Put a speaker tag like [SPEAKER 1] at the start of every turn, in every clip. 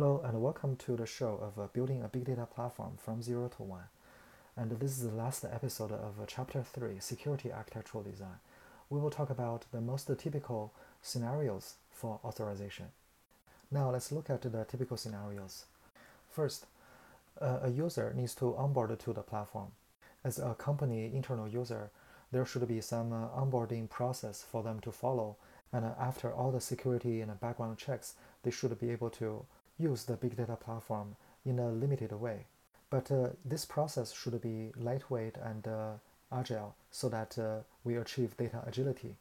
[SPEAKER 1] Hello and welcome to the show of uh, building a big data platform from zero to one. And this is the last episode of uh, chapter three, security architectural design. We will talk about the most typical scenarios for authorization. Now let's look at the typical scenarios. First, uh, a user needs to onboard to the platform. As a company internal user, there should be some uh, onboarding process for them to follow. And uh, after all the security and background checks, they should be able to use the big data platform in a limited way. But uh, this process should be lightweight and uh, agile so that uh, we achieve data agility.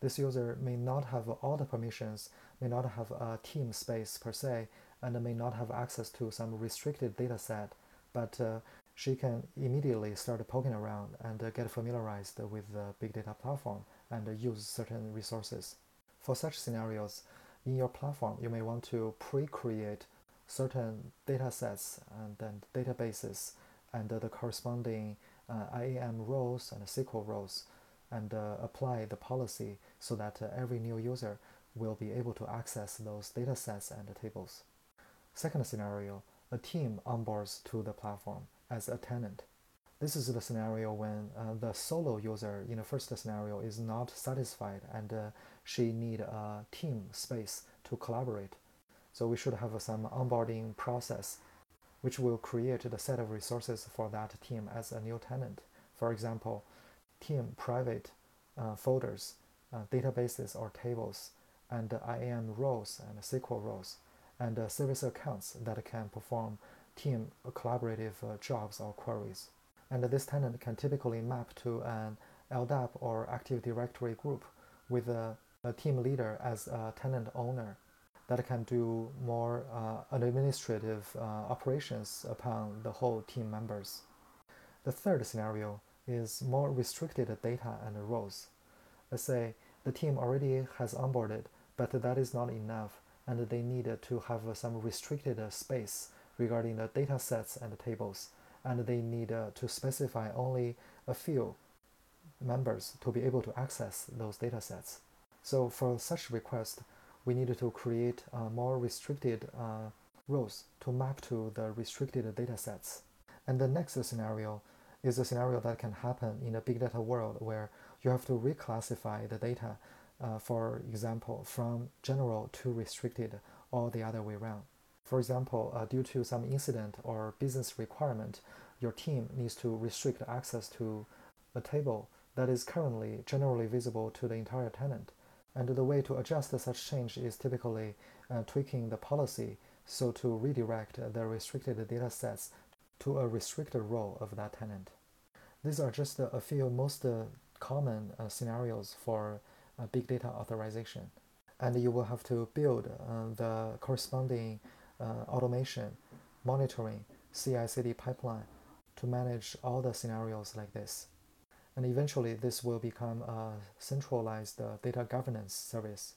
[SPEAKER 1] This user may not have all the permissions, may not have a team space per se, and may not have access to some restricted data set, but uh, she can immediately start poking around and uh, get familiarized with the big data platform and use certain resources. For such scenarios, in your platform, you may want to pre-create certain data sets and then databases and the corresponding uh, IAM roles and SQL roles and uh, apply the policy so that uh, every new user will be able to access those data sets and tables. Second scenario, a team onboards to the platform as a tenant. This is the scenario when uh, the solo user in the first scenario is not satisfied and uh, she need a team space to collaborate. So we should have some onboarding process which will create the set of resources for that team as a new tenant. For example, team private uh, folders, uh, databases or tables, and IAM roles and SQL roles, and uh, service accounts that can perform team collaborative uh, jobs or queries and this tenant can typically map to an LDAP or Active Directory group with a, a team leader as a tenant owner that can do more uh, administrative uh, operations upon the whole team members. The third scenario is more restricted data and roles. Let's say the team already has onboarded, but that is not enough, and they need to have some restricted space regarding the data sets and tables and they need uh, to specify only a few members to be able to access those data sets. So for such request, we need to create uh, more restricted uh, roles to map to the restricted data sets. And the next scenario is a scenario that can happen in a big data world where you have to reclassify the data, uh, for example, from general to restricted or the other way around. For example, uh, due to some incident or business requirement, your team needs to restrict access to a table that is currently generally visible to the entire tenant. And the way to adjust such change is typically uh, tweaking the policy so to redirect the restricted data sets to a restricted role of that tenant. These are just a few most uh, common uh, scenarios for uh, big data authorization. And you will have to build uh, the corresponding uh, automation, monitoring, CI CD pipeline to manage all the scenarios like this. And eventually, this will become a centralized uh, data governance service